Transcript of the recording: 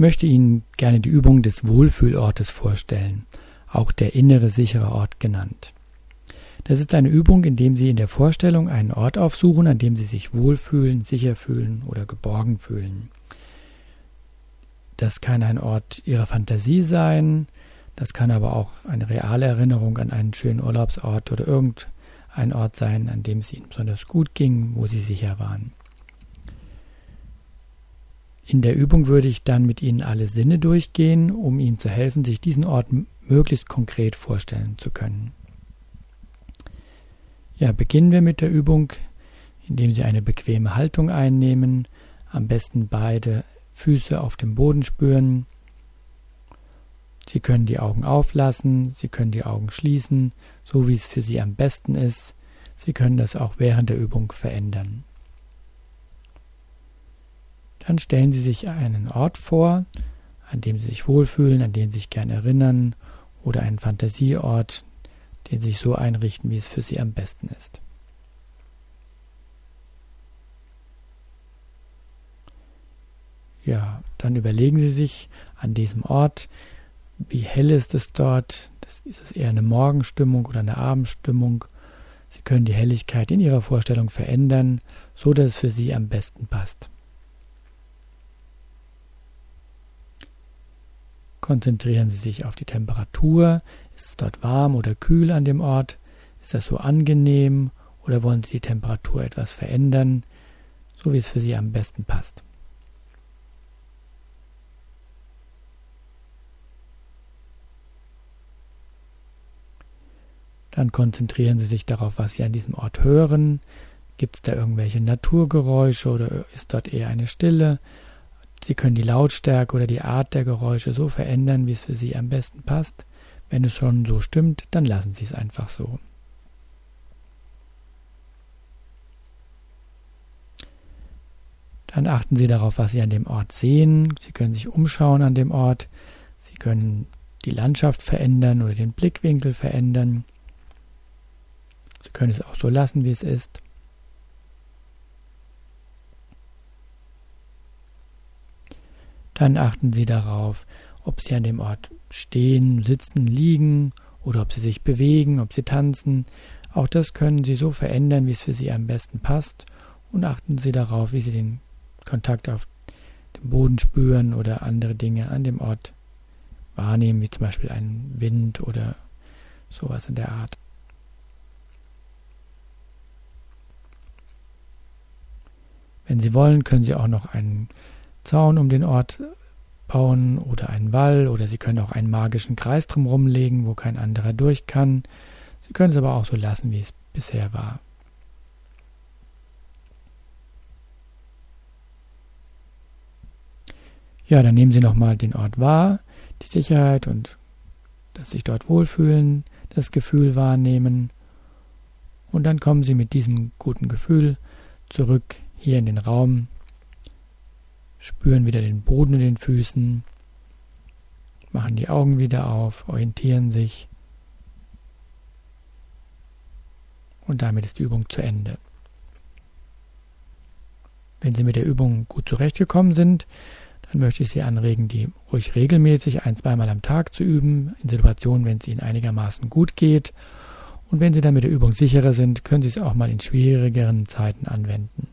möchte Ihnen gerne die Übung des Wohlfühlortes vorstellen, auch der innere sichere Ort genannt. Das ist eine Übung, in dem Sie in der Vorstellung einen Ort aufsuchen, an dem Sie sich wohlfühlen, sicher fühlen oder geborgen fühlen. Das kann ein Ort Ihrer Fantasie sein, das kann aber auch eine reale Erinnerung an einen schönen Urlaubsort oder irgendein Ort sein, an dem es Ihnen besonders gut ging, wo Sie sicher waren. In der Übung würde ich dann mit Ihnen alle Sinne durchgehen, um Ihnen zu helfen, sich diesen Ort möglichst konkret vorstellen zu können. Ja, beginnen wir mit der Übung, indem Sie eine bequeme Haltung einnehmen, am besten beide Füße auf dem Boden spüren. Sie können die Augen auflassen, Sie können die Augen schließen, so wie es für Sie am besten ist. Sie können das auch während der Übung verändern. Dann stellen Sie sich einen Ort vor, an dem Sie sich wohlfühlen, an den Sie sich gern erinnern, oder einen Fantasieort, den Sie sich so einrichten, wie es für Sie am besten ist. Ja, dann überlegen Sie sich an diesem Ort, wie hell ist es dort? Ist es eher eine Morgenstimmung oder eine Abendstimmung? Sie können die Helligkeit in Ihrer Vorstellung verändern, so dass es für Sie am besten passt. Konzentrieren Sie sich auf die Temperatur. Ist es dort warm oder kühl an dem Ort? Ist das so angenehm oder wollen Sie die Temperatur etwas verändern, so wie es für Sie am besten passt? Dann konzentrieren Sie sich darauf, was Sie an diesem Ort hören. Gibt es da irgendwelche Naturgeräusche oder ist dort eher eine Stille? Sie können die Lautstärke oder die Art der Geräusche so verändern, wie es für Sie am besten passt. Wenn es schon so stimmt, dann lassen Sie es einfach so. Dann achten Sie darauf, was Sie an dem Ort sehen. Sie können sich umschauen an dem Ort. Sie können die Landschaft verändern oder den Blickwinkel verändern. Sie können es auch so lassen, wie es ist. Dann achten Sie darauf, ob Sie an dem Ort stehen, sitzen, liegen oder ob Sie sich bewegen, ob Sie tanzen. Auch das können Sie so verändern, wie es für Sie am besten passt. Und achten Sie darauf, wie Sie den Kontakt auf dem Boden spüren oder andere Dinge an dem Ort wahrnehmen, wie zum Beispiel einen Wind oder sowas in der Art. Wenn Sie wollen, können Sie auch noch einen Zaun um den Ort bauen oder einen Wall oder Sie können auch einen magischen Kreis drumherum legen, wo kein anderer durch kann. Sie können es aber auch so lassen, wie es bisher war. Ja, dann nehmen Sie nochmal den Ort wahr, die Sicherheit und dass sich dort wohlfühlen, das Gefühl wahrnehmen. Und dann kommen Sie mit diesem guten Gefühl zurück hier in den Raum, spüren wieder den Boden in den Füßen, machen die Augen wieder auf, orientieren sich und damit ist die Übung zu Ende. Wenn Sie mit der Übung gut zurechtgekommen sind, dann möchte ich Sie anregen, die ruhig regelmäßig ein, zweimal am Tag zu üben, in Situationen, wenn es Ihnen einigermaßen gut geht. Und wenn Sie dann mit der Übung sicherer sind, können Sie es auch mal in schwierigeren Zeiten anwenden.